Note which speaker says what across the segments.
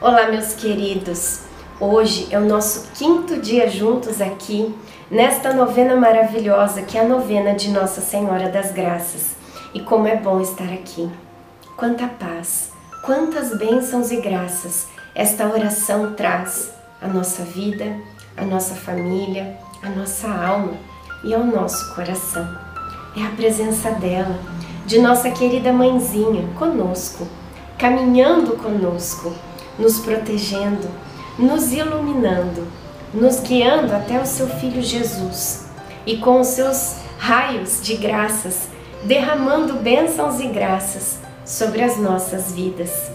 Speaker 1: Olá, meus queridos. Hoje é o nosso quinto dia juntos aqui nesta novena maravilhosa que é a novena de Nossa Senhora das Graças. E como é bom estar aqui. Quanta paz, quantas bênçãos e graças esta oração traz à nossa vida, à nossa família, à nossa alma e ao nosso coração. É a presença dela, de nossa querida mãezinha, conosco, caminhando conosco nos protegendo, nos iluminando, nos guiando até o seu Filho Jesus e com os seus raios de graças, derramando bênçãos e graças sobre as nossas vidas.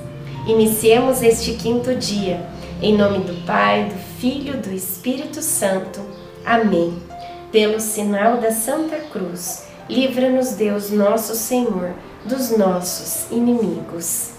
Speaker 1: Iniciemos este quinto dia, em nome do Pai, do Filho e do Espírito Santo. Amém. Pelo sinal da Santa Cruz, livra-nos Deus nosso Senhor dos nossos inimigos.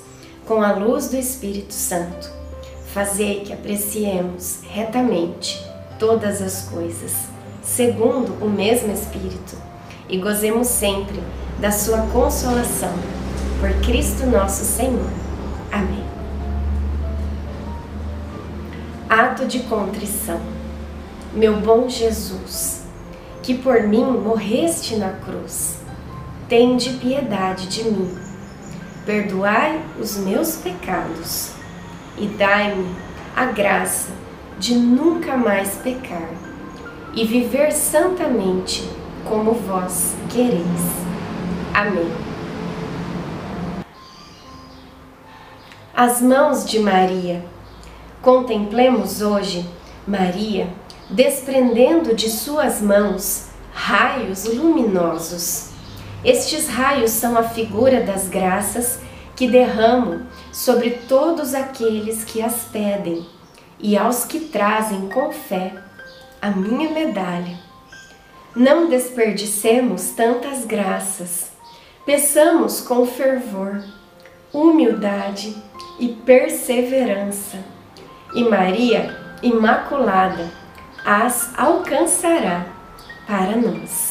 Speaker 1: com a luz do Espírito Santo. Fazei que apreciemos retamente todas as coisas, segundo o mesmo Espírito, e gozemos sempre da Sua consolação. Por Cristo nosso Senhor. Amém. Ato de contrição. Meu bom Jesus, que por mim morreste na cruz, tende piedade de mim perdoai os meus pecados e dai-me a graça de nunca mais pecar e viver santamente como vós quereis. Amém. As mãos de Maria. Contemplemos hoje Maria desprendendo de suas mãos raios luminosos estes raios são a figura das graças que derramo sobre todos aqueles que as pedem e aos que trazem com fé a minha medalha. Não desperdicemos tantas graças, peçamos com fervor, humildade e perseverança, e Maria Imaculada as alcançará para nós.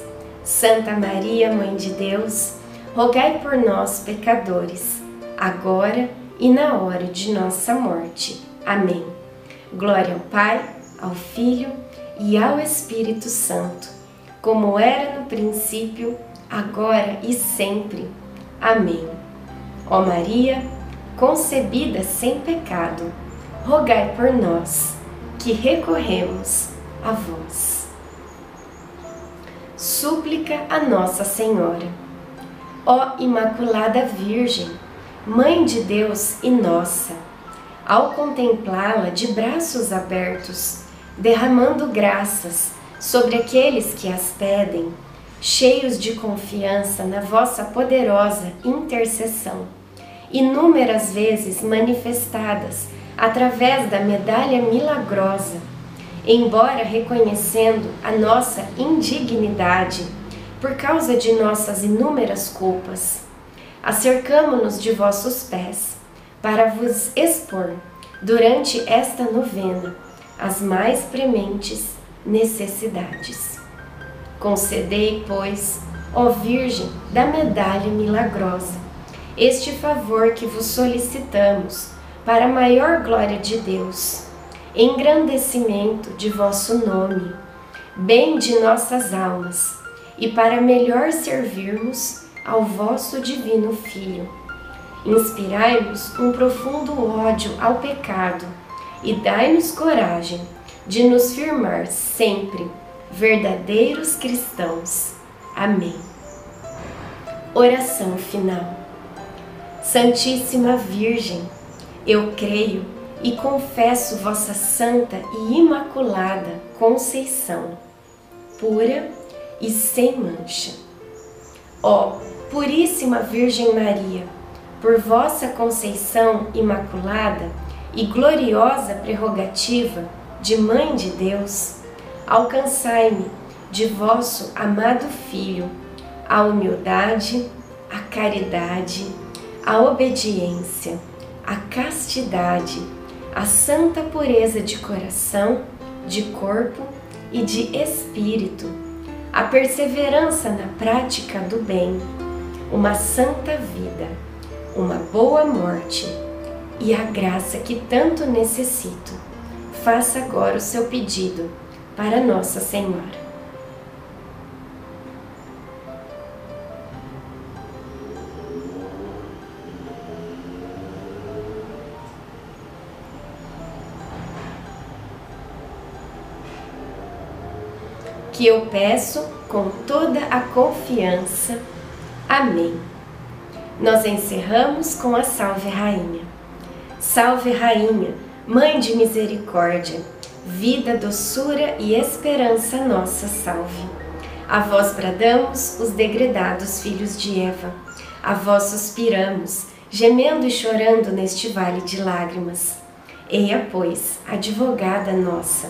Speaker 1: Santa Maria, Mãe de Deus, rogai por nós, pecadores, agora e na hora de nossa morte. Amém. Glória ao Pai, ao Filho e ao Espírito Santo, como era no princípio, agora e sempre. Amém. Ó Maria, concebida sem pecado, rogai por nós, que recorremos a vós súplica a Nossa Senhora. Ó Imaculada Virgem, Mãe de Deus e nossa, ao contemplá-la de braços abertos, derramando graças sobre aqueles que as pedem, cheios de confiança na vossa poderosa intercessão, inúmeras vezes manifestadas através da medalha milagrosa embora reconhecendo a nossa indignidade por causa de nossas inúmeras culpas. acercamo-nos de vossos pés, para vos expor, durante esta novena, as mais prementes necessidades. Concedei, pois, ó Virgem da medalha milagrosa, este favor que vos solicitamos para a maior glória de Deus, engrandecimento de vosso nome, bem de nossas almas, e para melhor servirmos ao vosso divino Filho. Inspirai-nos um profundo ódio ao pecado e dai-nos coragem de nos firmar sempre verdadeiros cristãos. Amém. Oração final. Santíssima Virgem, eu creio e confesso vossa santa e imaculada Conceição, pura e sem mancha. Ó Puríssima Virgem Maria, por vossa Conceição imaculada e gloriosa prerrogativa de Mãe de Deus, alcançai-me de vosso amado Filho a humildade, a caridade, a obediência, a castidade, a santa pureza de coração, de corpo e de espírito, a perseverança na prática do bem, uma santa vida, uma boa morte e a graça que tanto necessito. Faça agora o seu pedido para Nossa Senhora. Que eu peço com toda a confiança. Amém. Nós encerramos com a Salve Rainha. Salve Rainha, Mãe de Misericórdia, vida, doçura e esperança nossa salve. A vós bradamos os degredados filhos de Eva, a vós suspiramos, gemendo e chorando neste vale de lágrimas. Eia, pois, advogada nossa,